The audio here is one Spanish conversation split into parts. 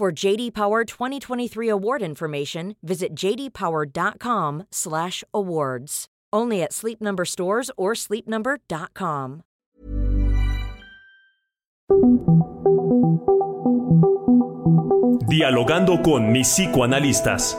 For JD Power 2023 award information, visit jdpower.com/awards. Only at Sleep Number stores or sleepnumber.com. Dialogando con mis psicoanalistas.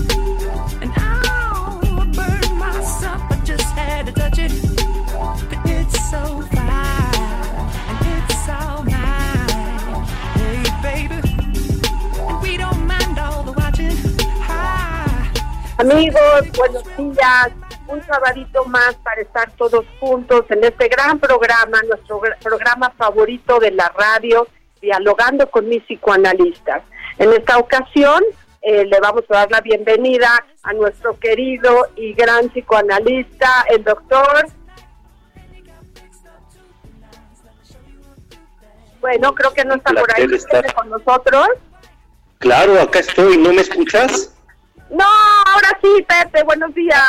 Amigos, buenos días. Un sabadito más para estar todos juntos en este gran programa, nuestro gr- programa favorito de la radio, dialogando con mis psicoanalistas. En esta ocasión eh, le vamos a dar la bienvenida a nuestro querido y gran psicoanalista, el doctor. Bueno, creo que no está por ahí placer estar. ¿Viene con nosotros. Claro, acá estoy, ¿no me escuchas? No, ahora sí, Pepe, buenos días.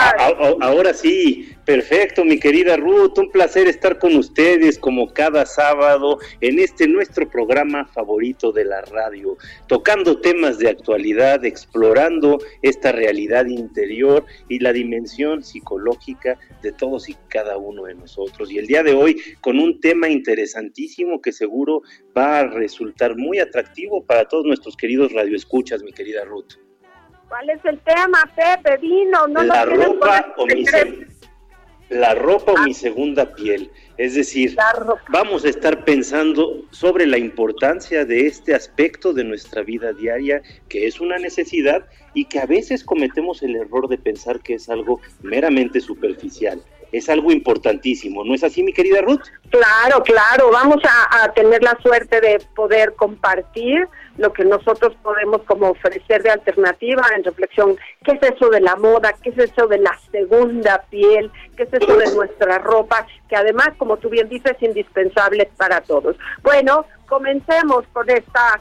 Ahora sí, perfecto, mi querida Ruth, un placer estar con ustedes como cada sábado en este nuestro programa favorito de la radio, tocando temas de actualidad, explorando esta realidad interior y la dimensión psicológica de todos y cada uno de nosotros. Y el día de hoy con un tema interesantísimo que seguro va a resultar muy atractivo para todos nuestros queridos radioescuchas, mi querida Ruth. ¿Cuál es el tema, Pepe? Vino, no la lo ropa o mi se- la ropa o mi segunda piel. Es decir, ropa. vamos a estar pensando sobre la importancia de este aspecto de nuestra vida diaria, que es una necesidad y que a veces cometemos el error de pensar que es algo meramente superficial. Es algo importantísimo, ¿no es así, mi querida Ruth? Claro, claro, vamos a, a tener la suerte de poder compartir lo que nosotros podemos como ofrecer de alternativa en reflexión. ¿Qué es eso de la moda? ¿Qué es eso de la segunda piel? ¿Qué es eso de nuestra ropa? Que además, como tú bien dices, es indispensable para todos. Bueno, comencemos con esta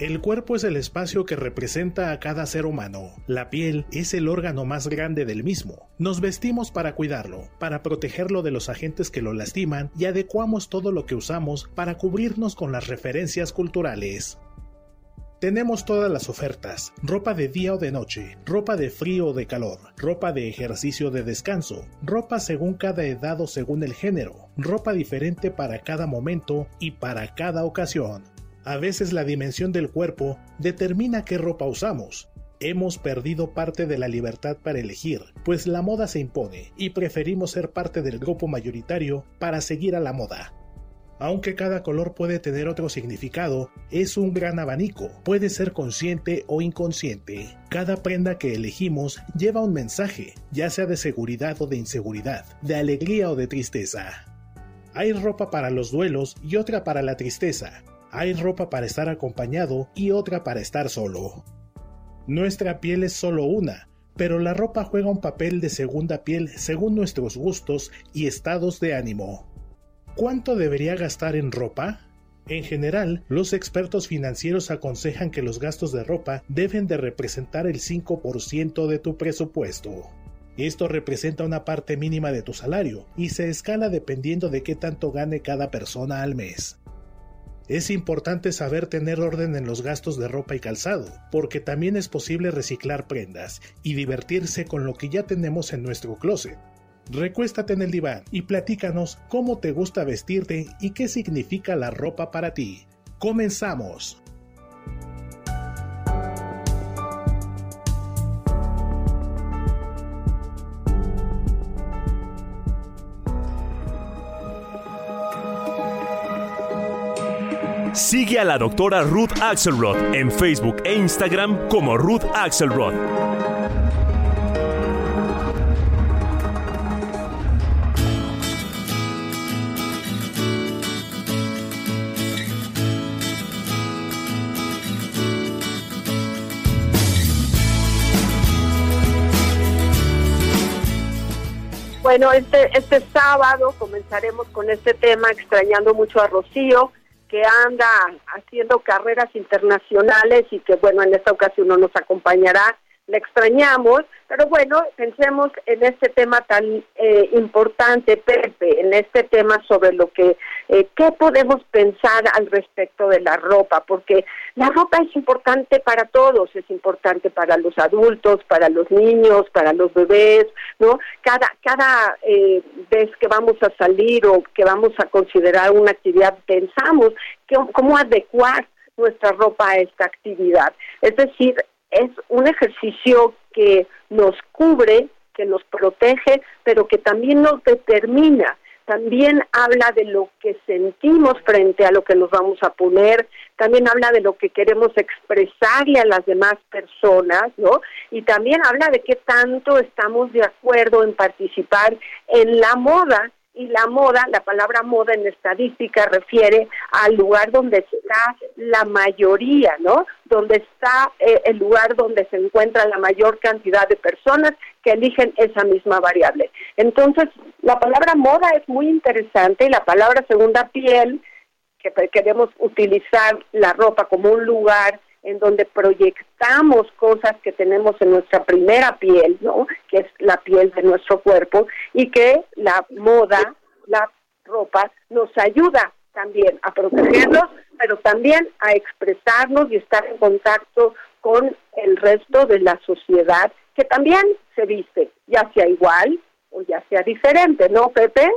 El cuerpo es el espacio que representa a cada ser humano. La piel es el órgano más grande del mismo. Nos vestimos para cuidarlo, para protegerlo de los agentes que lo lastiman y adecuamos todo lo que usamos para cubrirnos con las referencias culturales. Tenemos todas las ofertas, ropa de día o de noche, ropa de frío o de calor, ropa de ejercicio o de descanso, ropa según cada edad o según el género, ropa diferente para cada momento y para cada ocasión. A veces la dimensión del cuerpo determina qué ropa usamos. Hemos perdido parte de la libertad para elegir, pues la moda se impone y preferimos ser parte del grupo mayoritario para seguir a la moda. Aunque cada color puede tener otro significado, es un gran abanico, puede ser consciente o inconsciente. Cada prenda que elegimos lleva un mensaje, ya sea de seguridad o de inseguridad, de alegría o de tristeza. Hay ropa para los duelos y otra para la tristeza. Hay ropa para estar acompañado y otra para estar solo. Nuestra piel es solo una, pero la ropa juega un papel de segunda piel según nuestros gustos y estados de ánimo. ¿Cuánto debería gastar en ropa? En general, los expertos financieros aconsejan que los gastos de ropa deben de representar el 5% de tu presupuesto. Esto representa una parte mínima de tu salario y se escala dependiendo de qué tanto gane cada persona al mes. Es importante saber tener orden en los gastos de ropa y calzado, porque también es posible reciclar prendas y divertirse con lo que ya tenemos en nuestro closet. Recuéstate en el diván y platícanos cómo te gusta vestirte y qué significa la ropa para ti. Comenzamos. Sigue a la doctora Ruth Axelrod en Facebook e Instagram como Ruth Axelrod. Bueno, este, este sábado comenzaremos con este tema, extrañando mucho a Rocío, que anda haciendo carreras internacionales y que, bueno, en esta ocasión no nos acompañará. Le extrañamos, pero bueno, pensemos en este tema tan eh, importante, Pepe, en este tema sobre lo que, eh, qué podemos pensar al respecto de la ropa, porque la ropa es importante para todos, es importante para los adultos, para los niños, para los bebés, ¿no? Cada, cada eh, vez que vamos a salir o que vamos a considerar una actividad, pensamos cómo adecuar nuestra ropa a esta actividad. Es decir, es un ejercicio que nos cubre, que nos protege, pero que también nos determina. También habla de lo que sentimos frente a lo que nos vamos a poner, también habla de lo que queremos expresarle a las demás personas, ¿no? Y también habla de qué tanto estamos de acuerdo en participar en la moda y la moda, la palabra moda en estadística refiere al lugar donde está la mayoría, ¿no? Donde está eh, el lugar donde se encuentra la mayor cantidad de personas que eligen esa misma variable. Entonces, la palabra moda es muy interesante y la palabra segunda piel, que queremos utilizar la ropa como un lugar en donde proyectamos cosas que tenemos en nuestra primera piel, ¿no? Que es la piel de nuestro cuerpo y que la moda, la ropa nos ayuda también a protegernos, pero también a expresarnos y estar en contacto con el resto de la sociedad que también se viste, ya sea igual o ya sea diferente, ¿no, Pepe?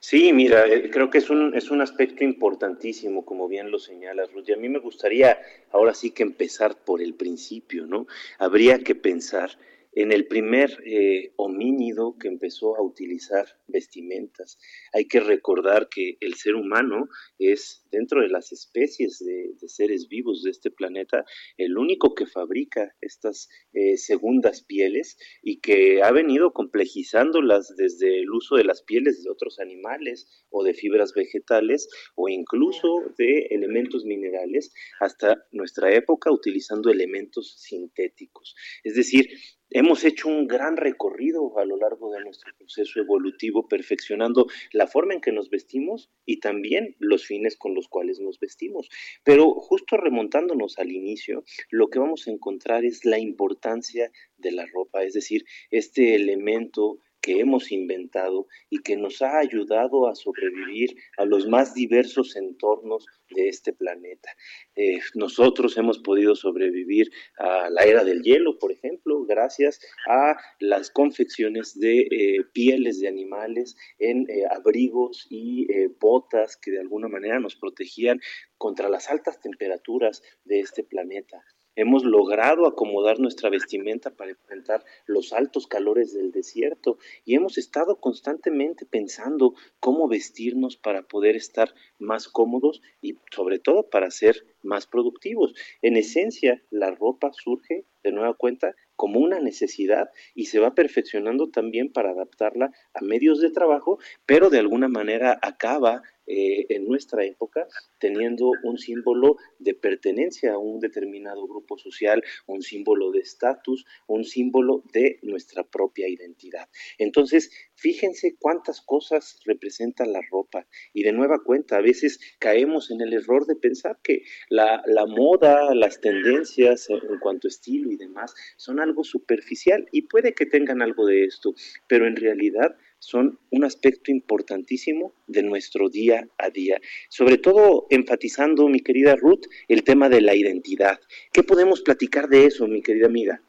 Sí, mira, eh, creo que es un, es un aspecto importantísimo, como bien lo señalas, Ruth. Y a mí me gustaría ahora sí que empezar por el principio, ¿no? Habría que pensar en el primer eh, homínido que empezó a utilizar vestimentas. Hay que recordar que el ser humano es, dentro de las especies de, seres vivos de este planeta, el único que fabrica estas eh, segundas pieles y que ha venido complejizándolas desde el uso de las pieles de otros animales o de fibras vegetales o incluso de elementos minerales hasta nuestra época utilizando elementos sintéticos. Es decir, Hemos hecho un gran recorrido a lo largo de nuestro proceso evolutivo, perfeccionando la forma en que nos vestimos y también los fines con los cuales nos vestimos. Pero justo remontándonos al inicio, lo que vamos a encontrar es la importancia de la ropa, es decir, este elemento que hemos inventado y que nos ha ayudado a sobrevivir a los más diversos entornos de este planeta. Eh, nosotros hemos podido sobrevivir a la era del hielo, por ejemplo, gracias a las confecciones de eh, pieles de animales en eh, abrigos y botas que de alguna manera nos protegían contra las altas temperaturas de este planeta. Hemos logrado acomodar nuestra vestimenta para enfrentar los altos calores del desierto y hemos estado constantemente pensando cómo vestirnos para poder estar más cómodos y sobre todo para ser más productivos. En esencia, la ropa surge de nueva cuenta como una necesidad y se va perfeccionando también para adaptarla a medios de trabajo, pero de alguna manera acaba eh, en nuestra época teniendo un símbolo de pertenencia a un determinado grupo social, un símbolo de estatus, un símbolo de nuestra propia identidad. Entonces, fíjense cuántas cosas representa la ropa y de nueva cuenta a veces caemos en el error de pensar que la, la moda, las tendencias en, cuanto a estilo y demás son algo superficial y puede que tengan algo de esto, pero en realidad son un aspecto importantísimo de nuestro día a día. Sobre todo enfatizando, mi querida Ruth, el tema de la identidad. ¿Qué podemos platicar de eso, mi querida amiga?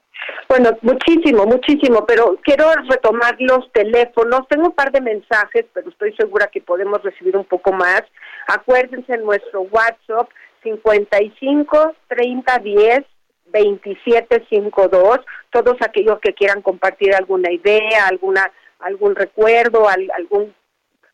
Bueno, muchísimo, muchísimo, pero quiero retomar los teléfonos. Tengo un par de mensajes, pero estoy segura que podemos recibir un poco más. Acuérdense en nuestro WhatsApp 55 30 10 2752. Todos aquellos que quieran compartir alguna idea, alguna algún recuerdo, al, algún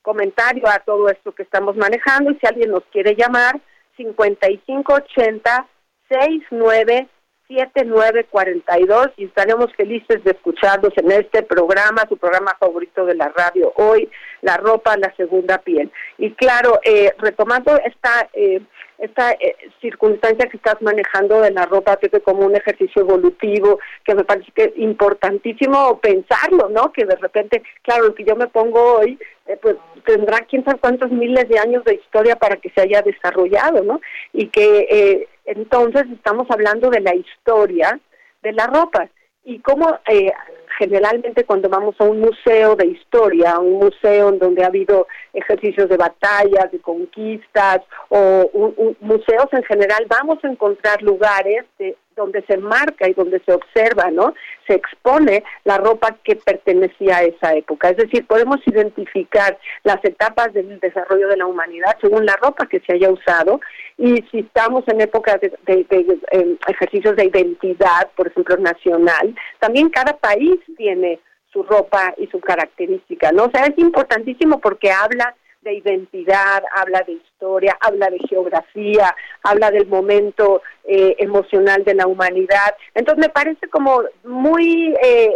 comentario a todo esto que estamos manejando. Y si alguien nos quiere llamar 5580 69 7942 y estaremos felices de escucharlos en este programa, su programa favorito de la radio hoy, La ropa, la segunda piel. Y claro, eh, retomando esta eh, esta eh, circunstancia que estás manejando de la ropa, Pepe, como un ejercicio evolutivo, que me parece que es importantísimo pensarlo, ¿no? Que de repente, claro, lo que yo me pongo hoy, eh, pues tendrá quién sabe cuántos miles de años de historia para que se haya desarrollado, ¿no? Y que eh, entonces estamos hablando de la historia de la ropa y cómo eh, generalmente cuando vamos a un museo de historia, a un museo en donde ha habido ejercicios de batallas, de conquistas o museos en general, vamos a encontrar lugares de donde se marca y donde se observa, ¿no? Se expone la ropa que pertenecía a esa época. Es decir, podemos identificar las etapas del desarrollo de la humanidad según la ropa que se haya usado y si estamos en épocas de, em, ejercicios de identidad, por ejemplo, nacional, también cada país tiene su ropa y su característica, ¿no? O sea, es importantísimo porque habla de identidad, habla de historia, habla de geografía, habla del momento eh, emocional de la humanidad. Entonces me parece como muy eh,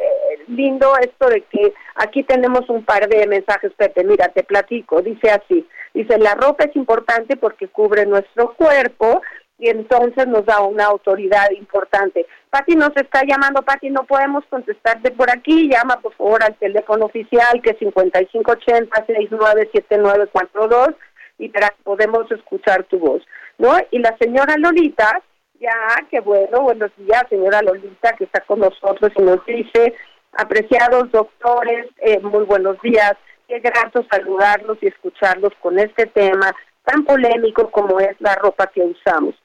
lindo esto de que aquí tenemos un par de mensajes, Pepe, mira, te platico, dice así, dice, la ropa es importante porque cubre nuestro cuerpo, y entonces nos da una autoridad importante. Pati nos está llamando, Pati, no podemos contestarte por aquí, llama por favor al teléfono oficial que es 5580-697942 y podemos escuchar tu voz, ¿no? Y la señora Lolita, ya, qué bueno, buenos días, señora Lolita, que está con nosotros y nos dice, apreciados doctores, eh, muy buenos días, qué grato saludarlos y escucharlos con este tema tan polémico como es la ropa que usamos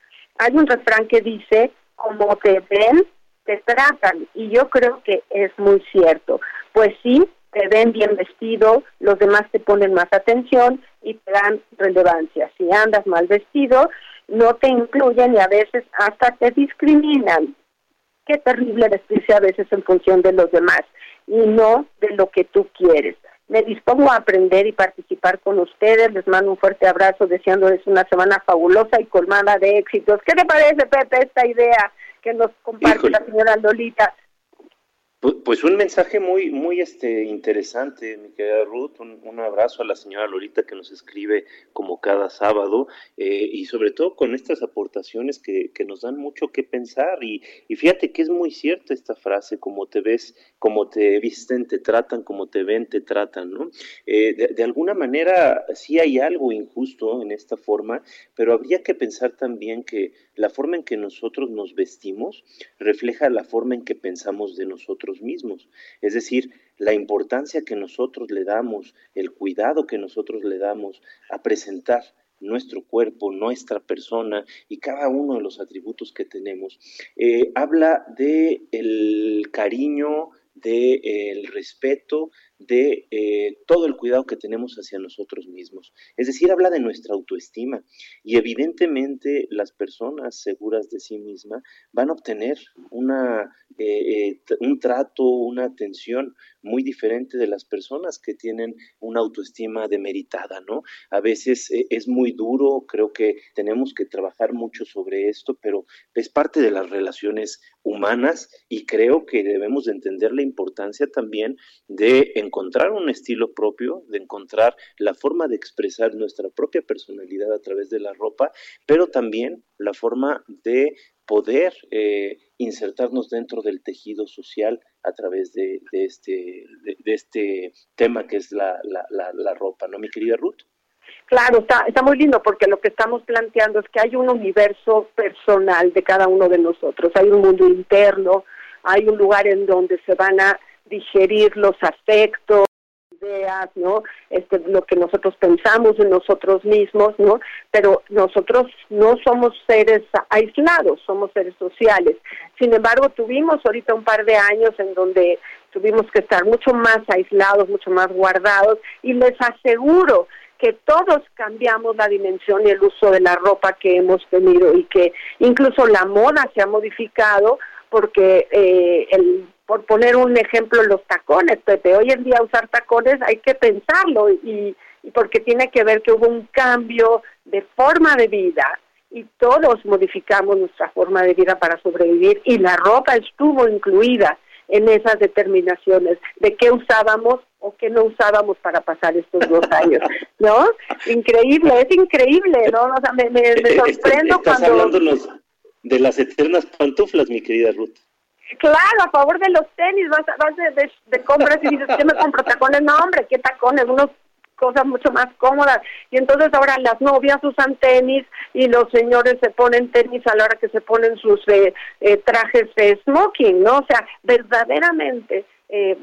hay un refrán que dice, como te ven, te tratan. Y yo creo que es muy cierto. Pues sí, te ven bien vestido, los demás te ponen más atención y te dan relevancia. Si andas mal vestido, no te incluyen y a veces hasta te discriminan. Qué terrible vestirse a veces en función de los demás y no de lo que tú quieres. Me dispongo a aprender y participar con ustedes. Les mando un fuerte abrazo, deseándoles una semana fabulosa y colmada de éxitos. ¿Qué te parece, Pepe, esta idea que nos comparte la señora Lolita? Pues un mensaje muy, muy este, interesante, mi querida Ruth. Un, abrazo a la señora Lolita que nos escribe como cada sábado eh, y sobre todo con estas aportaciones que, que nos dan mucho que pensar. Y, y, fíjate que es muy cierta esta frase, como te ves, como te visten, te tratan, como te ven, te tratan, ¿no? Eh, de, de alguna manera sí hay algo injusto en esta forma, pero habría que pensar también que la forma en que nosotros nos vestimos refleja la forma en que pensamos de nosotros mismos. Es decir, la importancia que nosotros le damos, el cuidado que nosotros le damos a presentar nuestro cuerpo, nuestra persona y cada uno de los atributos que tenemos. Eh, habla de el cariño, del el respeto, de eh, todo el cuidado que tenemos hacia nosotros mismos. Es decir, habla de nuestra autoestima y evidentemente las personas seguras de sí mismas van a obtener una, eh, eh, un trato, una atención muy diferente de las personas que tienen una autoestima demeritada, ¿no? A veces es muy duro, creo que tenemos que trabajar mucho sobre esto, pero es parte de las relaciones humanas y creo que debemos de entender la importancia también de encontrar un estilo propio, de encontrar la forma de expresar nuestra propia personalidad a través de la ropa, pero también la forma de poder eh, insertarnos dentro del tejido social a través de, este, de, este tema que es la, la ropa, ¿no, mi querida Ruth? Claro, está, está muy lindo porque lo que estamos planteando es que hay un universo personal de cada uno de nosotros, hay un mundo interno, hay un lugar en donde se van a digerir los afectos, ideas, ¿no? Este, lo que nosotros pensamos de nosotros mismos, ¿no? Pero nosotros no somos seres aislados, somos seres sociales. Sin embargo, tuvimos ahorita un par de años en donde tuvimos que estar mucho más aislados, mucho más guardados, y les aseguro que todos cambiamos la dimensión y el uso de la ropa que hemos tenido y que incluso la moda se ha modificado porque eh, el, por poner un ejemplo los tacones, Pepe, hoy en día usar tacones hay que pensarlo y, y porque tiene que ver que hubo un cambio de forma de vida y todos modificamos nuestra forma de vida para sobrevivir y la ropa estuvo incluida en esas determinaciones de qué usábamos o qué no usábamos para pasar estos dos años, ¿no? Increíble, es increíble, ¿no? O sea, me, me, me sorprendo Estás cuando... hablándonos de las eternas pantuflas, mi querida Ruth. Claro, a favor de los tenis, vas, vas de, de, compras y dices, ¿qué me compro tacones? No, hombre, ¿qué tacones? Unos cosas mucho más cómodas. Y entonces ahora las novias usan tenis y los señores se ponen tenis a la hora que se ponen sus eh, eh, trajes de smoking, ¿no? O sea, verdaderamente eh,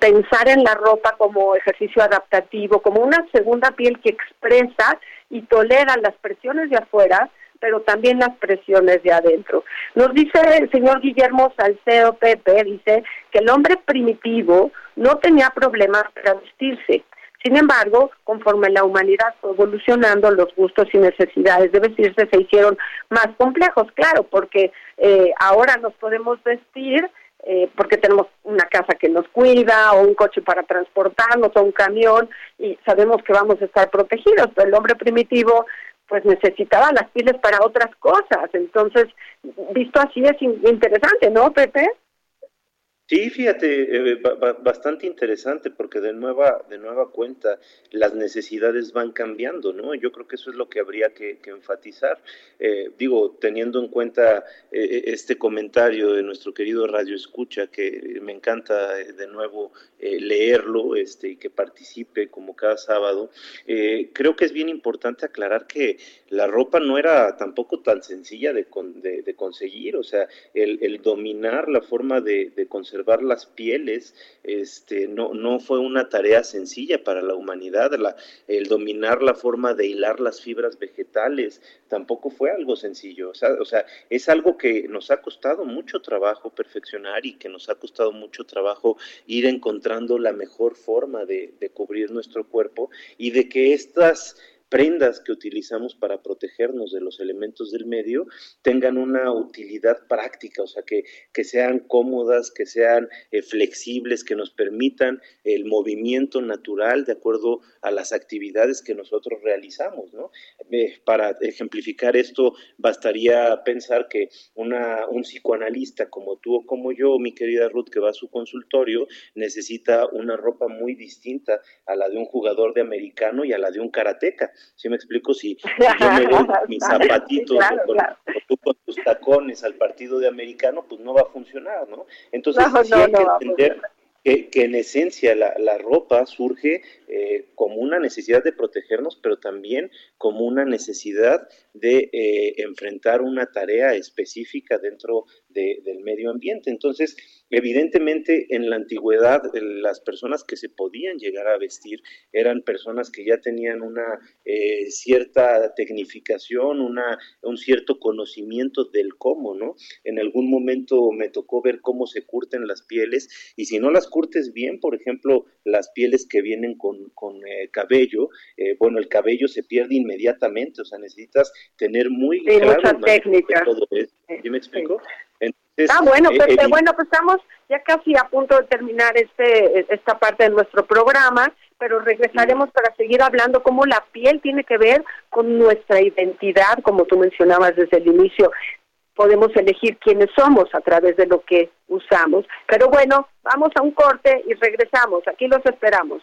pensar en la ropa como ejercicio adaptativo, como una segunda piel que expresa y tolera las presiones de afuera, pero también las presiones de adentro. Nos dice el señor Guillermo Salcedo Pepe, dice que el hombre primitivo no tenía problemas para vestirse. Sin embargo, conforme la humanidad fue evolucionando, los gustos y necesidades de vestirse se hicieron más complejos, claro, porque eh, ahora nos podemos vestir eh, porque tenemos una casa que nos cuida o un coche para transportarnos o un camión y sabemos que vamos a estar protegidos, pero el hombre primitivo pues necesitaba las pieles para otras cosas. Entonces, visto así es interesante, ¿no, Pepe? Sí, fíjate, eh, bastante interesante porque de nueva, de nueva cuenta las necesidades van cambiando, ¿no? Yo creo que eso es lo que habría que, enfatizar. Eh, digo, teniendo en cuenta eh, este comentario de nuestro querido Radio Escucha, que me encanta de nuevo leerlo este, y que participe como cada sábado, creo que es bien importante aclarar que la ropa no era tampoco tan sencilla de, conseguir, o sea, el, dominar la forma de conservar las pieles este, no, no fue una tarea sencilla para la humanidad, el dominar la forma de hilar las fibras vegetales tampoco fue algo sencillo, o sea, o sea, es algo que nos ha costado mucho trabajo perfeccionar y que nos ha costado mucho trabajo ir encontrando la mejor forma de, de cubrir nuestro cuerpo y de que estas prendas que utilizamos para protegernos de los elementos del medio tengan una utilidad práctica, o sea, que, que sean cómodas, que sean eh, flexibles, que nos permitan el movimiento natural de acuerdo a las actividades que nosotros realizamos, ¿no? Eh, para ejemplificar esto, bastaría pensar que una, un psicoanalista como tú o como yo, mi querida Ruth, que va a su consultorio, necesita una ropa muy distinta a la de un jugador de americano y a la de un karateca. ¿Sí me explico? Si, yo me voy con mis zapatitos Claro, o, con, claro. o tú con tus tacones al partido de americano, pues no va a funcionar, ¿no? Entonces No, sí no, hay no que entender que, en esencia la, la ropa surge eh, como una necesidad de protegernos, pero también como una necesidad de eh, enfrentar una tarea específica dentro de- del medio ambiente. Entonces, evidentemente en la antigüedad eh, las personas que se podían llegar a vestir eran personas que ya tenían una cierta tecnificación, una, un cierto conocimiento del cómo, ¿no? En algún momento me tocó ver cómo se curten las pieles y si no las curtes bien, por ejemplo, las pieles que vienen con, con eh, cabello, eh, bueno, el cabello se pierde inmediatamente, o sea, necesitas tener muy Sí, claro mucha técnica. todo esto. ¿Sí me explico? Entonces, Ah, bueno, eh, Pepe, evi- bueno, pues estamos ya casi a punto de terminar este esta parte de nuestro programa, pero regresaremos para seguir hablando cómo la piel tiene que ver con nuestra identidad, como tú mencionabas desde el inicio. Podemos elegir quiénes somos a través de lo que usamos. Pero bueno, vamos a un corte y regresamos. Aquí los esperamos.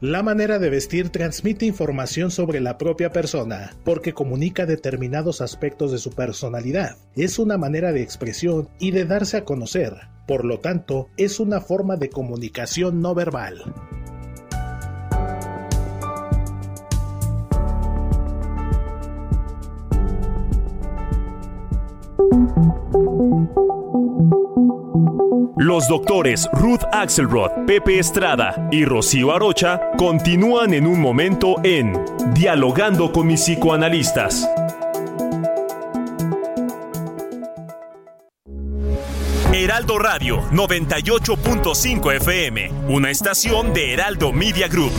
La manera de vestir transmite información sobre la propia persona, porque comunica determinados aspectos de su personalidad. Es una manera de expresión y de darse a conocer. Por lo tanto, es una forma de comunicación no verbal. Los doctores Ruth Axelrod, Pepe Estrada y Rocío Arocha continúan en un momento en Dialogando con mis psicoanalistas. Heraldo Radio 98.5 FM, una estación de Heraldo Media Group.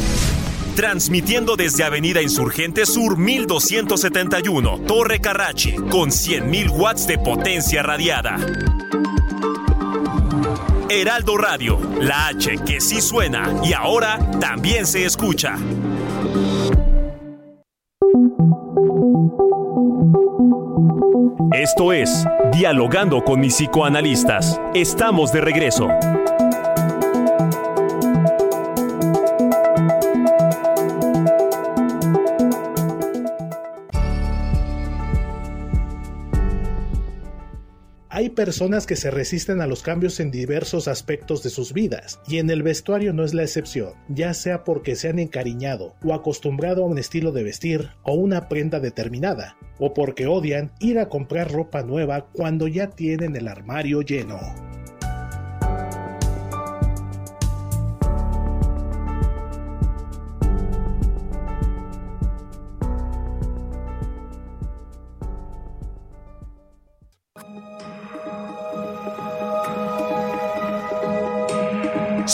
Transmitiendo desde Avenida Insurgente Sur 1271, Torre Carrachi, con 100.000 watts de potencia radiada. Heraldo Radio, la H que sí suena y ahora también se escucha. Esto es Dialogando con mis psicoanalistas. Estamos de regreso. Hay personas que se resisten a los cambios en diversos aspectos de sus vidas, y en el vestuario no es la excepción, ya sea porque se han encariñado o acostumbrado a un estilo de vestir o una prenda determinada, o porque odian ir a comprar ropa nueva cuando ya tienen el armario lleno.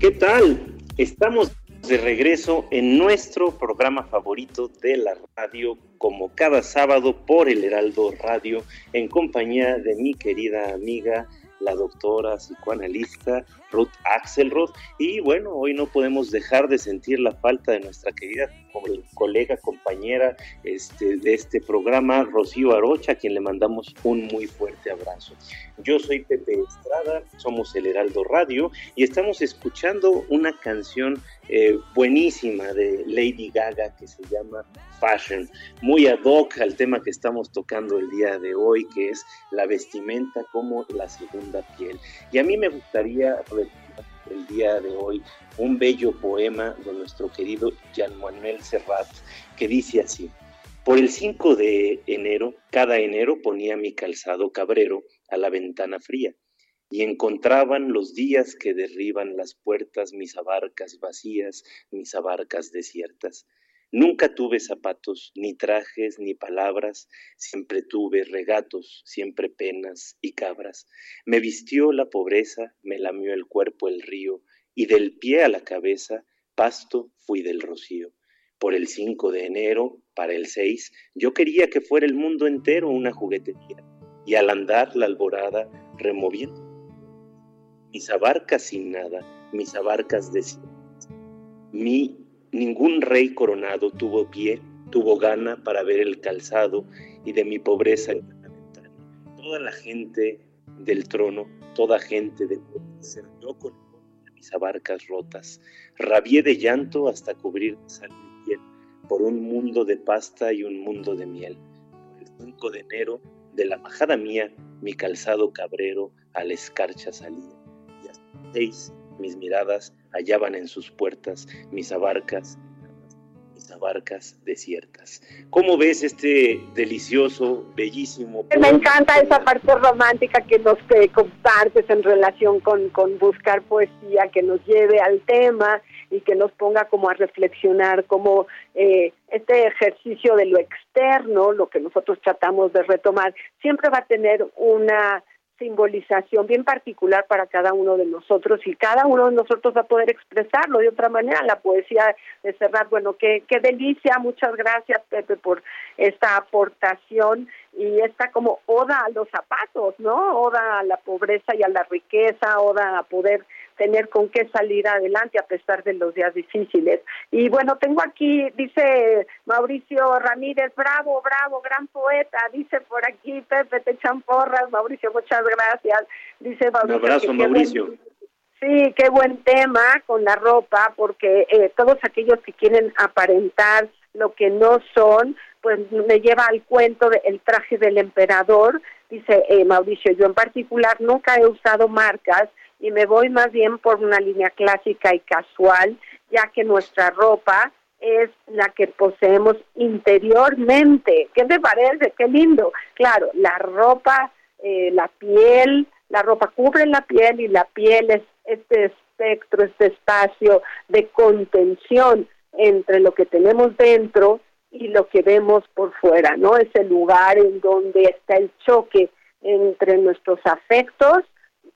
¿Qué tal? Estamos de regreso en nuestro programa favorito de la radio, como cada sábado por el Heraldo Radio, en compañía de mi querida amiga, la doctora psicoanalista Ruth Axelrod. Y bueno, hoy no podemos dejar de sentir la falta de nuestra querida colega, compañera este, de este programa, Rocío Arocha, a quien le mandamos un muy fuerte abrazo. Yo soy Pepe Estrada, somos el Heraldo Radio y estamos escuchando una canción eh, buenísima de Lady Gaga que se llama Fashion, muy ad hoc al tema que estamos tocando el día de hoy, que es la vestimenta como la segunda piel. Y a mí me gustaría el día de hoy un bello poema de nuestro querido Jean Manuel Serrat que dice así. Por el 5 de enero, cada enero ponía mi calzado cabrero a la ventana fría y encontraban los días que derriban las puertas mis abarcas vacías, mis abarcas desiertas. Nunca tuve zapatos, ni trajes, ni palabras, siempre tuve regatos, siempre penas y cabras. Me vistió la pobreza, me lamió el cuerpo el río, y del pie a la cabeza, pasto fui del rocío. Por el 5 de enero, para el 6, yo quería que fuera el mundo entero una juguetería, y al andar la alborada, removiendo mis abarcas sin nada, mis abarcas de mi Ningún rey coronado tuvo pie, tuvo gana para ver el calzado y de mi pobreza en la ventana. Toda la gente del trono, toda gente de ser yo con mis abarcas rotas. Rabié de llanto hasta cubrir sangre y piel por un mundo de pasta y un mundo de miel. Por el 5 de enero, de la majada mía, mi calzado cabrero a la escarcha salía. Y hasta seis mis miradas hallaban en sus puertas mis abarcas, mis abarcas desiertas. ¿Cómo ves este delicioso, bellísimo? Me encanta esa parte romántica que nos compartes en relación con, con buscar poesía que nos lleve al tema y que nos ponga como a reflexionar como eh, este ejercicio de lo externo, lo que nosotros tratamos de retomar, siempre va a tener una simbolización bien particular para cada uno de nosotros y cada uno de nosotros va a poder expresarlo de otra manera. La poesía de Serrat, bueno, qué, qué delicia, muchas gracias Pepe por esta aportación y esta como oda a los zapatos, ¿no? Oda a la pobreza y a la riqueza, oda a poder tener con qué salir adelante a pesar de los días difíciles. Y bueno, tengo aquí, dice Mauricio Ramírez, bravo, bravo, gran poeta, dice por aquí Pepe, te echan porras, Mauricio, muchas gracias. Dice Mauricio. Un abrazo, Mauricio. Sí, qué buen tema con la ropa, porque eh, todos aquellos que quieren aparentar lo que no son, pues me lleva al cuento del traje del emperador, dice eh, Mauricio, yo en particular nunca he usado marcas y me voy más bien por una línea clásica y casual, ya que nuestra ropa es la que poseemos interiormente. ¿Qué te parece? Qué lindo. Claro, la ropa, eh, la piel, la ropa cubre la piel y la piel es este espectro, este espacio de contención entre lo que tenemos dentro y lo que vemos por fuera, ¿no? Es el lugar en donde está el choque entre nuestros afectos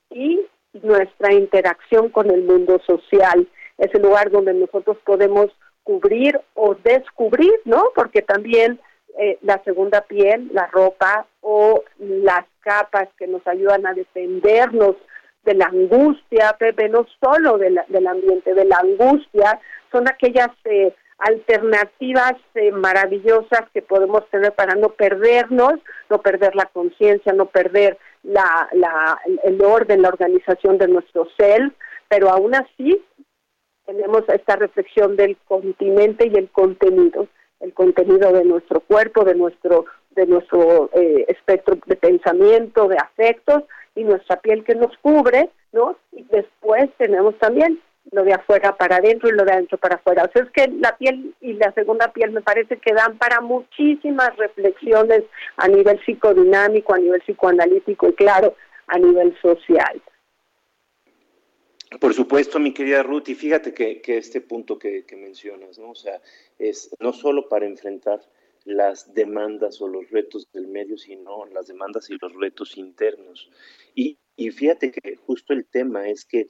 y nuestra interacción con el mundo social. Es el lugar donde nosotros podemos cubrir o descubrir, ¿no? Porque también eh, la segunda piel, la ropa o las capas que nos ayudan a defendernos de la angustia, Pepe, no solo del ambiente, de la angustia, son aquellas eh, alternativas eh, maravillosas que podemos tener para no perdernos, no perder la conciencia, no perder la, la, el orden, la organización de nuestro ser, pero aún así tenemos esta reflexión del continente y el contenido, el contenido de nuestro cuerpo, de nuestro de nuestro eh, espectro de pensamiento, de afectos y nuestra piel que nos cubre, ¿no? Y después tenemos también lo de afuera para adentro y lo de adentro para afuera. O sea, es que la piel y la segunda piel me parece que dan para muchísimas reflexiones a nivel psicodinámico, a nivel psicoanalítico y claro, a nivel social. Por supuesto, mi querida Ruth, y fíjate que, este punto que, mencionas, ¿no? O sea, es no solo para enfrentar las demandas o los retos del medio, sino las demandas y los retos internos. Y, y fíjate que justo el tema es que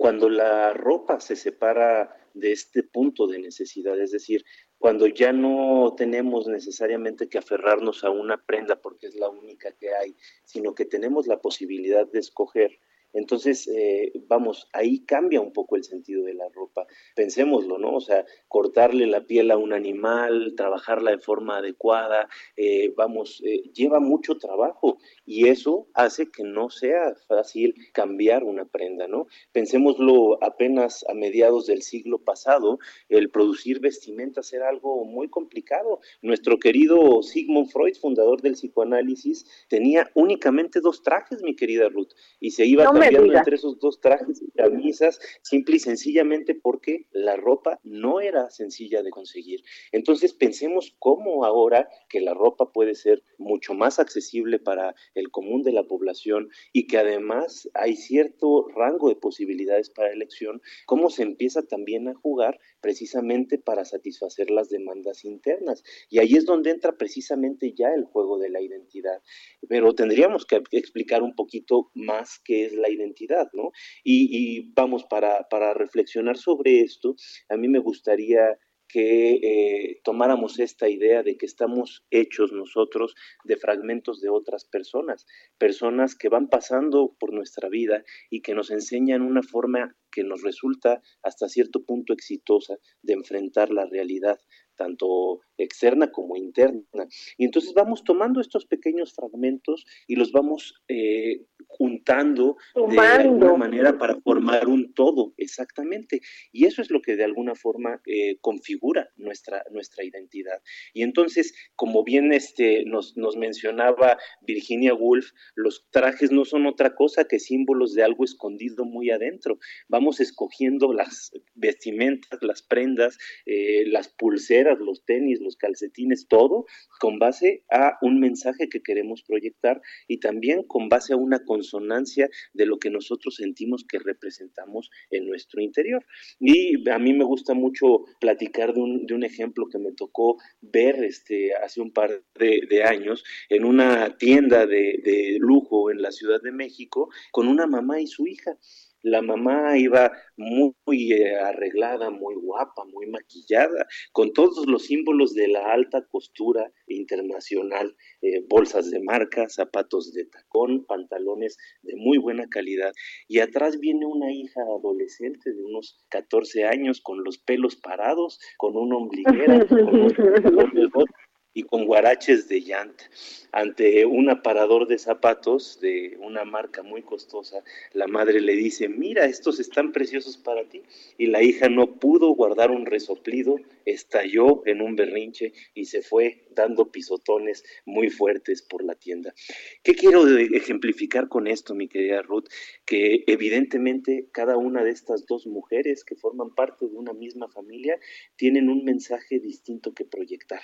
cuando la ropa se separa de este punto de necesidad, es decir, cuando ya no tenemos necesariamente que aferrarnos a una prenda porque es la única que hay, sino que tenemos la posibilidad de escoger entonces, eh, vamos, ahí cambia un poco el sentido de la ropa. Pensémoslo, ¿no? O sea, cortarle la piel a un animal, trabajarla de forma adecuada, eh, vamos, eh, lleva mucho trabajo y eso hace que no sea fácil cambiar una prenda, ¿no? Pensémoslo apenas a mediados del siglo pasado, el producir vestimentas era algo muy complicado. Nuestro querido Sigmund Freud, fundador del psicoanálisis, tenía únicamente dos trajes, mi querida Ruth, y se iba cambiando entre esos dos trajes y camisas, simple y sencillamente porque la ropa no era sencilla de conseguir. Entonces pensemos cómo ahora que la ropa puede ser mucho más accesible para el común de la población y que además hay cierto rango de posibilidades para elección, cómo se empieza también a jugar precisamente para satisfacer las demandas internas. Y ahí es donde entra precisamente ya el juego de la identidad. Pero tendríamos que explicar un poquito más qué es la identidad, ¿no? Y, vamos, para, para reflexionar sobre esto, a mí me gustaría que eh, tomáramos esta idea de que estamos hechos nosotros de fragmentos de otras personas, personas que van pasando por nuestra vida y que nos enseñan una forma que nos resulta hasta cierto punto exitosa de enfrentar la realidad, tanto externa como interna. Y entonces vamos tomando estos pequeños fragmentos y los vamos eh, juntando de alguna manera para formar un todo, exactamente. Y eso es lo que de alguna forma eh, configura nuestra, nuestra identidad. Y entonces, como bien este, nos, nos mencionaba Virginia Woolf, los trajes no son otra cosa que símbolos de algo escondido muy adentro. Vamos escogiendo las vestimentas, las prendas, eh, las pulseras, los tenis, los calcetines, todo con base a un mensaje que queremos proyectar y también con base a una consonancia de lo que nosotros sentimos que representamos en nuestro interior. Y a mí me gusta mucho platicar de un, de un ejemplo que me tocó ver este, hace un par de, años en una tienda de, de lujo en la Ciudad de México con una mamá y su hija. La mamá iba muy eh, arreglada, muy guapa, muy maquillada, con todos los símbolos de la alta costura internacional, eh, bolsas de marca, zapatos de tacón, pantalones de muy buena calidad. Y atrás viene una hija adolescente de unos 14 años con los pelos parados, con un ombliguera, con y con guaraches de llanta. Ante un aparador de zapatos de una marca muy costosa, la madre le dice, mira, estos están preciosos para ti. Y la hija no pudo guardar un resoplido, estalló en un berrinche y se fue dando pisotones muy fuertes por la tienda. ¿Qué quiero ejemplificar con esto, mi querida Ruth? Que evidentemente cada una de estas dos mujeres que forman parte de una misma familia tienen un mensaje distinto que proyectar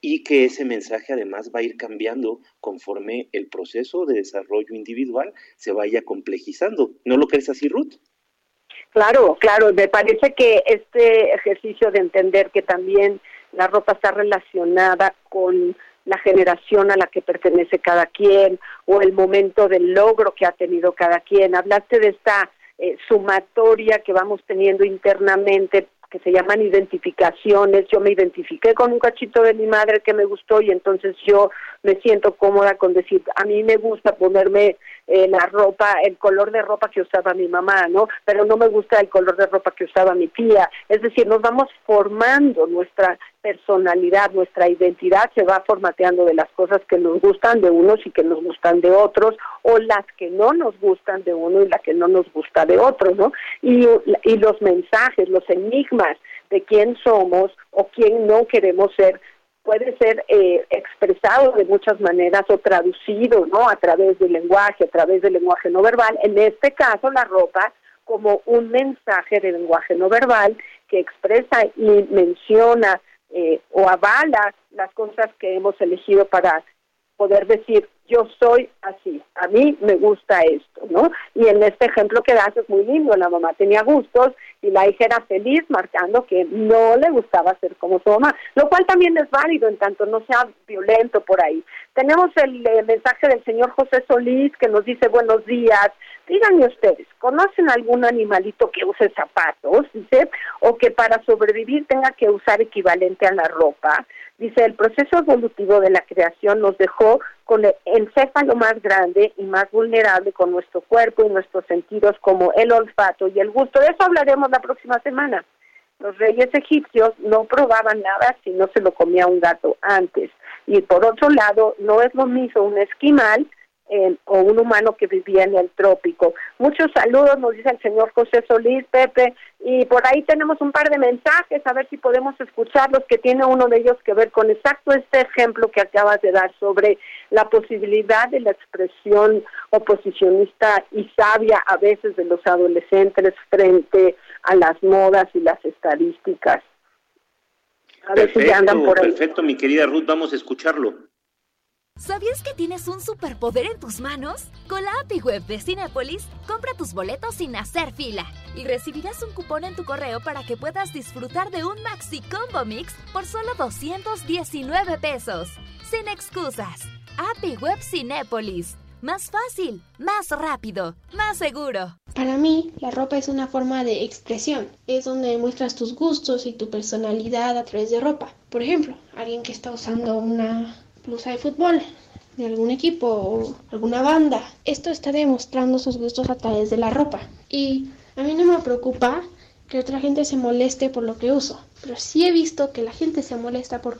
y que ese mensaje además va a ir cambiando conforme el proceso de desarrollo individual se vaya complejizando. ¿No lo crees así, Ruth? Claro, claro, me parece que este ejercicio de entender que también la ropa está relacionada con la generación a la que pertenece cada quien o el momento del logro que ha tenido cada quien. Hablaste de esta eh, sumatoria que vamos teniendo internamente que se llaman identificaciones. Yo me identifiqué con un cachito de mi madre que me gustó y entonces yo me siento cómoda con decir, a mí me gusta ponerme eh, la ropa, el color de ropa que usaba mi mamá, ¿no? Pero no me gusta el color de ropa que usaba mi tía. Es decir, nos vamos formando nuestra personalidad, nuestra identidad se va formateando de las cosas que nos gustan de unos y que nos gustan de otros, o las que no nos gustan de uno y las que no nos gusta de otro, ¿no? Y, los mensajes, los enigmas de quién somos o quién no queremos ser, puede ser eh, expresado de muchas maneras o traducido, ¿no? A través del lenguaje, a través del lenguaje no verbal. En este caso, la ropa como un mensaje de lenguaje no verbal que expresa y menciona eh, o avala las cosas que hemos elegido para poder decir yo soy así, a mí me gusta esto, ¿no? Y en este ejemplo que das es muy lindo, la mamá tenía gustos y la hija era feliz marcando que no le gustaba ser como su mamá, lo cual también es válido en tanto no sea violento por ahí. Tenemos el mensaje del señor José Solís que nos dice buenos días, díganme ustedes, ¿conocen algún animalito que use zapatos, dice, o que para sobrevivir tenga que usar equivalente a la ropa? Dice, el proceso evolutivo de la creación nos dejó con el encéfalo más grande y más vulnerable con nuestro cuerpo y nuestros sentidos como el olfato y el gusto. De eso hablaremos la próxima semana. Los reyes egipcios no probaban nada si no se lo comía un gato antes. Y por otro lado, no es lo mismo un esquimal eh, o un humano que vivía en el trópico. Muchos saludos, nos dice el señor José Solís, Pepe, y por ahí tenemos un par de mensajes, a ver si podemos escucharlos, que tiene uno de ellos que ver con exacto este ejemplo que acabas de dar sobre la posibilidad de la expresión oposicionista y sabia a veces de los adolescentes frente a las modas y las estadísticas. A ver si ya andan por ahí. perfecto, mi querida Ruth, vamos a escucharlo. ¿Sabías que tienes un superpoder en tus manos? Con la API Web de Cinépolis, compra tus boletos sin hacer fila y recibirás un cupón en tu correo para que puedas disfrutar de un Maxi Combo Mix por solo 219 pesos. Sin excusas. API Web Cinépolis. Más fácil, más rápido, más seguro. Para mí, la ropa es una forma de expresión. Es donde muestras tus gustos y tu personalidad a través de ropa. Por ejemplo, alguien que está usando una blusa de fútbol de algún equipo o alguna banda. Esto está demostrando sus gustos a través de la ropa. Y a mí no me preocupa que otra gente se moleste por lo que uso, pero sí he visto que la gente se molesta por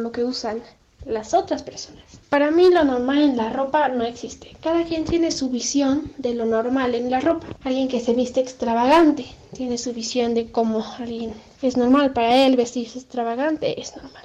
lo que usan las otras personas. Para mí lo normal en la ropa no existe. Cada quien tiene su visión de lo normal en la ropa. Alguien que se viste extravagante tiene su visión de cómo alguien es normal para él vestirse extravagante, es normal.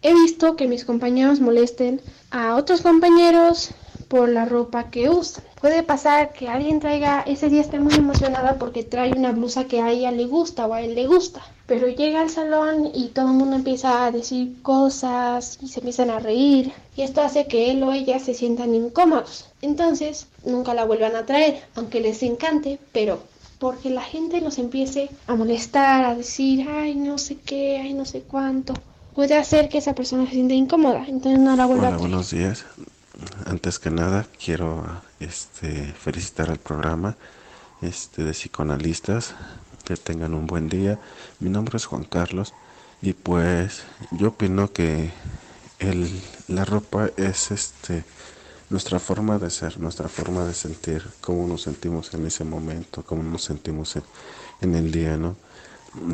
He visto que mis compañeros molesten a otros compañeros por la ropa que usan. Puede pasar que alguien traiga, ese día esté muy emocionada porque trae una blusa que a ella le gusta o a él le gusta. Pero llega al salón y todo el mundo empieza a decir cosas y se empiezan a reír. Y esto hace que él o ella se sientan incómodos. Entonces, nunca la vuelvan a traer, aunque les encante, pero porque la gente los empiece a molestar, a decir, ay, no sé qué, ay, no sé cuánto puede hacer que esa persona se sienta incómoda, entonces no la vuelva Hola, a buenos días. Antes que nada, quiero este, felicitar al programa este, de psicoanalistas. Que tengan un buen día. Mi nombre es Juan Carlos y pues yo opino que el, la ropa es este nuestra forma de ser, nuestra forma de sentir, cómo nos sentimos en ese momento, cómo nos sentimos en, en el día, ¿no?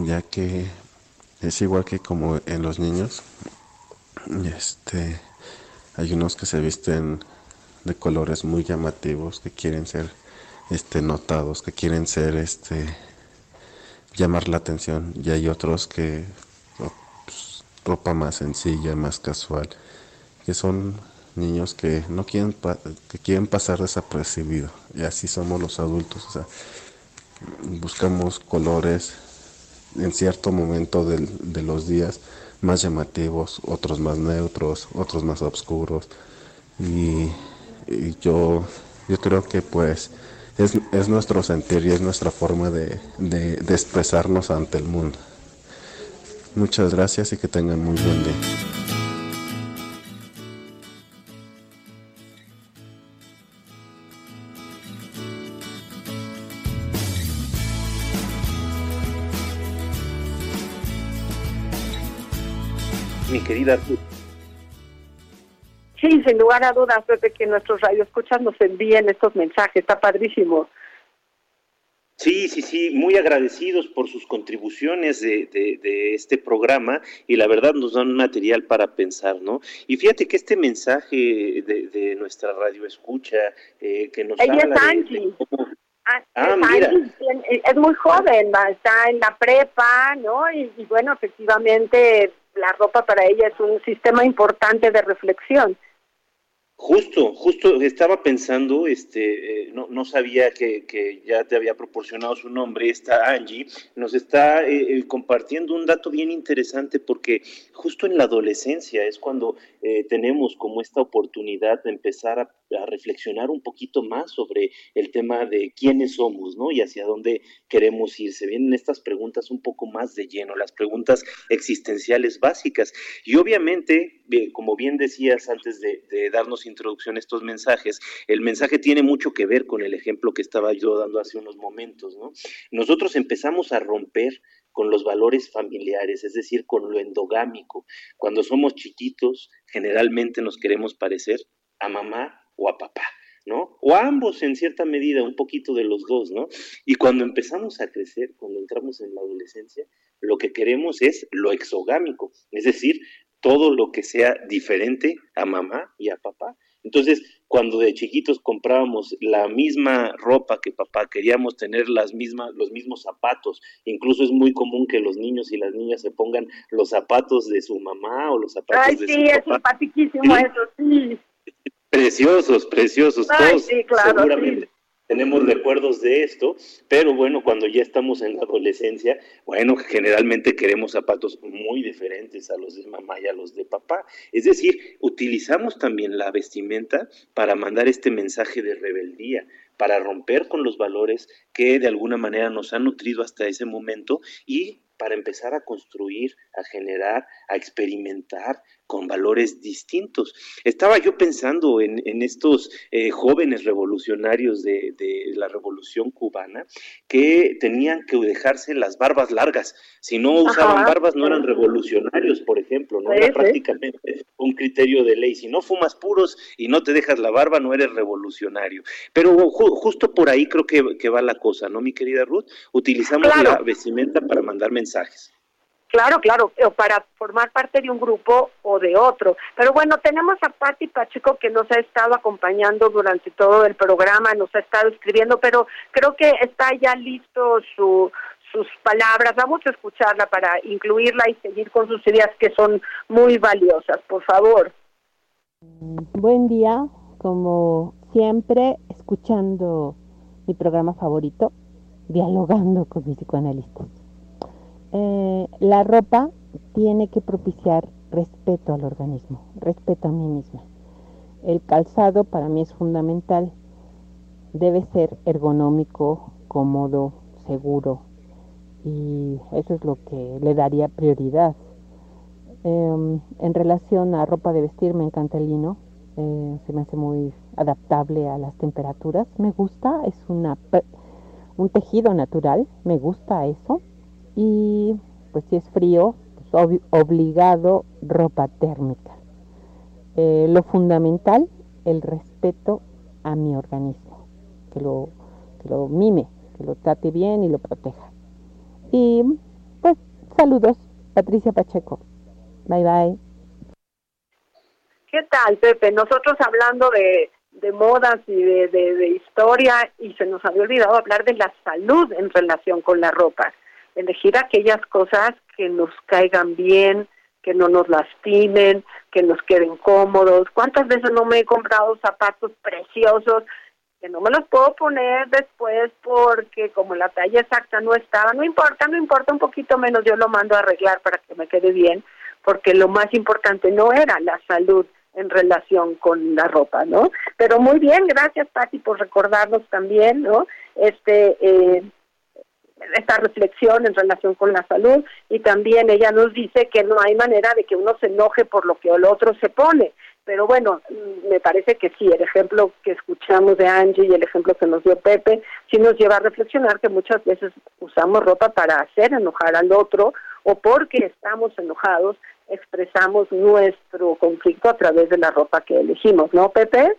Ya que es igual que como en los niños, este, hay unos que se visten de colores muy llamativos, que quieren ser este notados, que quieren ser este llamar la atención. Y hay otros que pues, ropa más sencilla, más casual, que son niños que no quieren que quieren pasar desapercibido. Y así somos los adultos, buscamos colores en cierto momento del- de los días más llamativos, otros más neutros, otros más oscuros. Y, yo, yo creo que pues es, es nuestro sentir y es nuestra forma de, de- de expresarnos ante el mundo. Muchas gracias y que tengan muy buen día. Sí, sin lugar a dudas, Pepe, que nuestros radioescuchas nos envíen estos mensajes, está padrísimo. Sí, sí, sí, muy agradecidos por sus contribuciones de, de- de este programa y la verdad nos dan material para pensar, ¿no? Y fíjate que este mensaje de, de nuestra radio escucha eh, que nos Ella habla es Angie. cómo- Ah, Ah, es mira. Angie, es muy joven, está en la prepa, ¿no? Y, y bueno, efectivamente la ropa para ella es un sistema importante de reflexión. Justo, justo estaba pensando, este, eh, no, no sabía que, que ya te había proporcionado su nombre, esta Angie, nos está eh, eh, compartiendo un dato bien interesante porque justo en la adolescencia es cuando eh, tenemos como esta oportunidad de empezar a, a reflexionar un poquito más sobre el tema de quiénes somos, ¿no? Y hacia dónde queremos ir. Se vienen estas preguntas un poco más de lleno, las preguntas existenciales básicas. Y obviamente, como bien decías antes de, de darnos introducción a estos mensajes, el mensaje tiene mucho que ver con el ejemplo que estaba yo dando hace unos momentos, ¿no? Nosotros empezamos a romper con los valores familiares, es decir, con lo endogámico. Cuando somos chiquitos, generalmente nos queremos parecer a mamá o a papá. ¿no? O a ambos en cierta medida, un poquito de los dos, ¿no? Y cuando empezamos a crecer, cuando entramos en la adolescencia, lo que queremos es lo exogámico, es decir, todo lo que sea diferente a mamá y a papá. Entonces, cuando de chiquitos comprábamos la misma ropa que papá, queríamos tener las mismas, los mismos zapatos. Incluso es muy común que los niños y las niñas se pongan los zapatos de su mamá o los zapatos Ay, de sí, su es papá. simpaticísimo ¿Sí? eso, sí. Preciosos, preciosos, Ay, todos sí, claro, seguramente tenemos recuerdos de esto, pero bueno, cuando ya estamos en la adolescencia, bueno, generalmente queremos zapatos muy diferentes a los de mamá y a los de papá. Es decir, utilizamos también la vestimenta para mandar este mensaje de rebeldía, para romper con los valores que de alguna manera nos han nutrido hasta ese momento y para empezar a construir, a generar, a experimentar con valores distintos. Estaba yo pensando en, en estos eh, jóvenes revolucionarios de, de la revolución cubana que tenían que dejarse las barbas largas. Si no usaban Ajá. barbas no eran revolucionarios, por ejemplo, no era prácticamente un criterio de ley. Si no fumas puros y no te dejas la barba, no eres revolucionario. Pero ju- justo por ahí creo que, que va la cosa, ¿no, mi querida Ruth? Utilizamos Claro. la vestimenta para mandar mensajes. Claro, claro, para formar parte de un grupo o de otro. Pero bueno, tenemos a Patti Pacheco que nos ha estado acompañando durante todo el programa, nos ha estado escribiendo, pero creo que está ya listo su, sus palabras. Vamos a escucharla para incluirla y seguir con sus ideas que son muy valiosas. Por favor. Buen día, como siempre, escuchando mi programa favorito, dialogando con mis psicoanalistas. Eh, la ropa tiene que propiciar respeto al organismo, respeto a mí misma. El calzado para mí es fundamental, debe ser ergonómico, cómodo, seguro y eso es lo que le daría prioridad. Em, en relación a ropa de vestir, me encanta el lino. eh, se me hace muy adaptable a las temperaturas. Me gusta, es una, un tejido natural, me gusta eso. Y pues si es frío, pues, obvi- obligado ropa térmica. Eh, lo fundamental, el respeto a mi organismo, que lo, que lo mime, que lo trate bien y lo proteja. Y pues saludos, Patricia Pacheco. Bye bye. ¿Qué tal, Pepe? Nosotros hablando de, de modas y de, de- de historia y se nos había olvidado hablar de la salud en relación con la ropa. Elegir aquellas cosas que nos caigan bien, que no nos lastimen, que nos queden cómodos. ¿Cuántas veces no me he comprado zapatos preciosos que no me los puedo poner después porque como la talla exacta no estaba? No importa, no importa un poquito menos, yo lo mando a arreglar para que me quede bien, porque lo más importante no era la salud en relación con la ropa, ¿no? Pero muy bien, gracias Patti por recordarnos también, ¿no? Este eh, esta reflexión en relación con la salud y también ella nos dice que no hay manera de que uno se enoje por lo que el otro se pone. Pero bueno, mm, me parece que sí, el ejemplo que escuchamos de Angie y el ejemplo que nos dio Pepe, sí nos lleva a reflexionar que muchas veces usamos ropa para hacer enojar al otro o porque estamos enojados expresamos nuestro conflicto a través de la ropa que elegimos, ¿no, Pepe?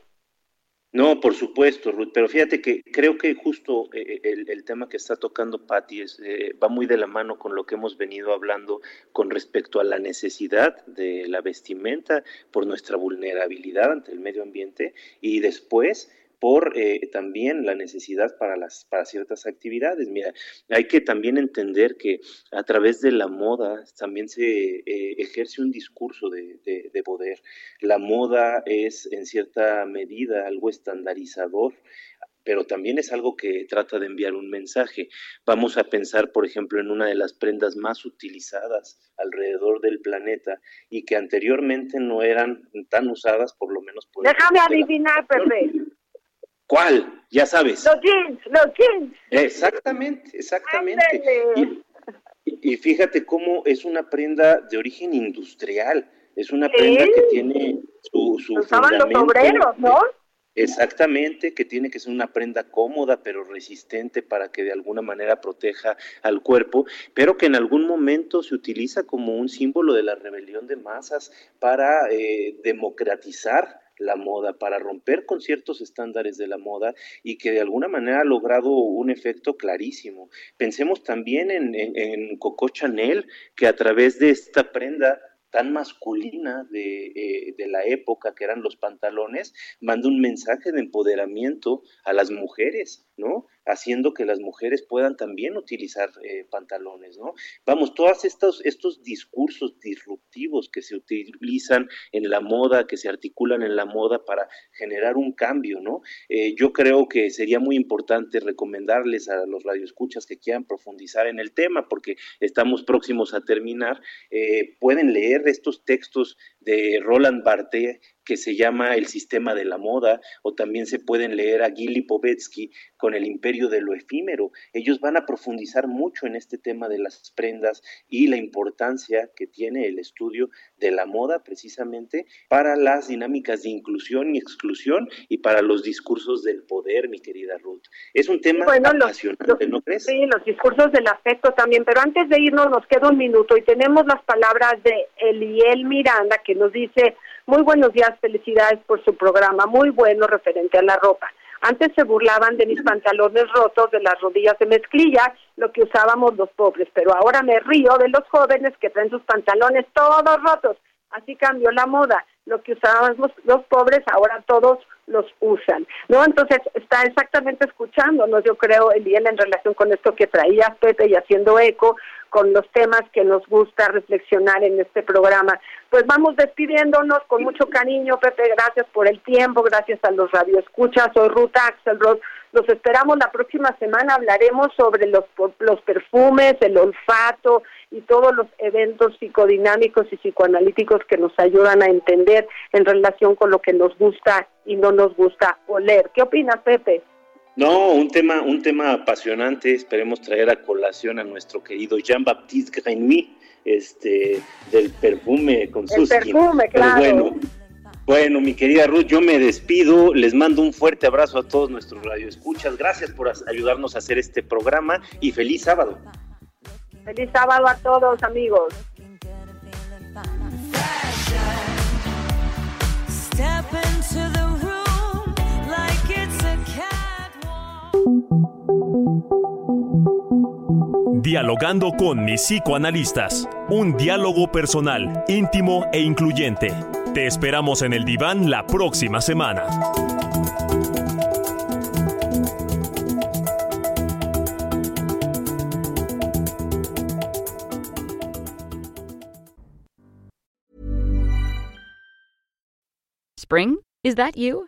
No, por supuesto, Ruth, pero fíjate que creo que justo eh, el, el tema que está tocando Patti es, eh, va muy de la mano con lo que hemos venido hablando con respecto a la necesidad de la vestimenta por nuestra vulnerabilidad ante el medio ambiente y después por eh, también la necesidad para, las, para ciertas actividades. Mira, hay que también entender que a través de la moda también se eh, ejerce un discurso de, de poder. La moda es en cierta medida algo estandarizador pero también es algo que trata de enviar un mensaje. Vamos a pensar, por ejemplo, en una de las prendas más utilizadas alrededor del planeta y que anteriormente no eran tan usadas, por lo menos por... Déjame adivinar, Pepe. ¿Cuál? Ya sabes. Los jeans, los jeans. Exactamente, exactamente. Y, y, fíjate cómo es una prenda de origen industrial, es una prenda que tiene su, su Usaban los obreros, ¿no? Exactamente, que tiene que ser una prenda cómoda pero resistente para que de alguna manera proteja al cuerpo, pero que en algún momento se utiliza como un símbolo de la rebelión de masas para eh, democratizar la moda, para romper con ciertos estándares de la moda y que de alguna manera ha logrado un efecto clarísimo. Pensemos también en, Coco Chanel, que a través de esta prenda tan masculina de, eh, de, la época, que eran los pantalones, manda un mensaje de empoderamiento a las mujeres, ¿no? Haciendo que las mujeres puedan también utilizar eh, pantalones, ¿no? Vamos, todos estos, estos discursos disruptivos que se utilizan en la moda, que se articulan en la moda para generar un cambio, ¿no? Eh, yo creo que sería muy importante recomendarles a los radioescuchas que quieran profundizar en el tema, porque estamos próximos a terminar, eh, pueden leer estos textos de Roland Barthes que se llama El sistema de la moda, o también se pueden leer a Gili Povetsky con El imperio de lo efímero. Ellos van a profundizar mucho en este tema de las prendas y la importancia que tiene el estudio de la moda precisamente para las dinámicas de inclusión y exclusión y para los discursos del poder, mi querida Ruth. Es un tema apasionante, ¿no crees? Sí, los discursos del afecto también, pero antes de irnos nos queda un minuto y tenemos las palabras de Eliel Miranda que nos dice muy buenos días, felicidades por su programa, muy bueno referente a la ropa. Antes se burlaban de mis pantalones rotos, de las rodillas de mezclilla, lo que usábamos los pobres, pero ahora me río de los jóvenes que traen sus pantalones todos rotos. Así cambió la moda. Lo que usábamos los pobres, ahora todos los usan, ¿no? Entonces está exactamente escuchándonos, yo creo, Eliel, en relación con esto que traía Pepe y haciendo eco con los temas que nos gusta reflexionar en este programa. Pues vamos despidiéndonos con mucho cariño, Pepe, gracias por el tiempo, gracias a los radioescuchas, soy Ruta Axelrod, los esperamos la próxima semana, hablaremos sobre los, los perfumes, el olfato y todos los eventos psicodinámicos y psicoanalíticos que nos ayudan a entender en relación con lo que nos gusta y no nos gusta oler. ¿Qué opinas, Pepe? No, un tema, un tema apasionante. Esperemos traer a colación a nuestro querido Jean-Baptiste Grenoy, este, del perfume con sus. perfume, claro. bueno, bueno, mi querida Ruth, yo me despido. Les mando un fuerte abrazo a todos nuestros radioescuchas. Gracias por ayudarnos a hacer este programa y feliz sábado. Feliz sábado a todos, amigos. Dialogando con mis psicoanalistas. Un diálogo personal, íntimo e incluyente. Te esperamos en el diván la próxima semana. Spring? Is that you?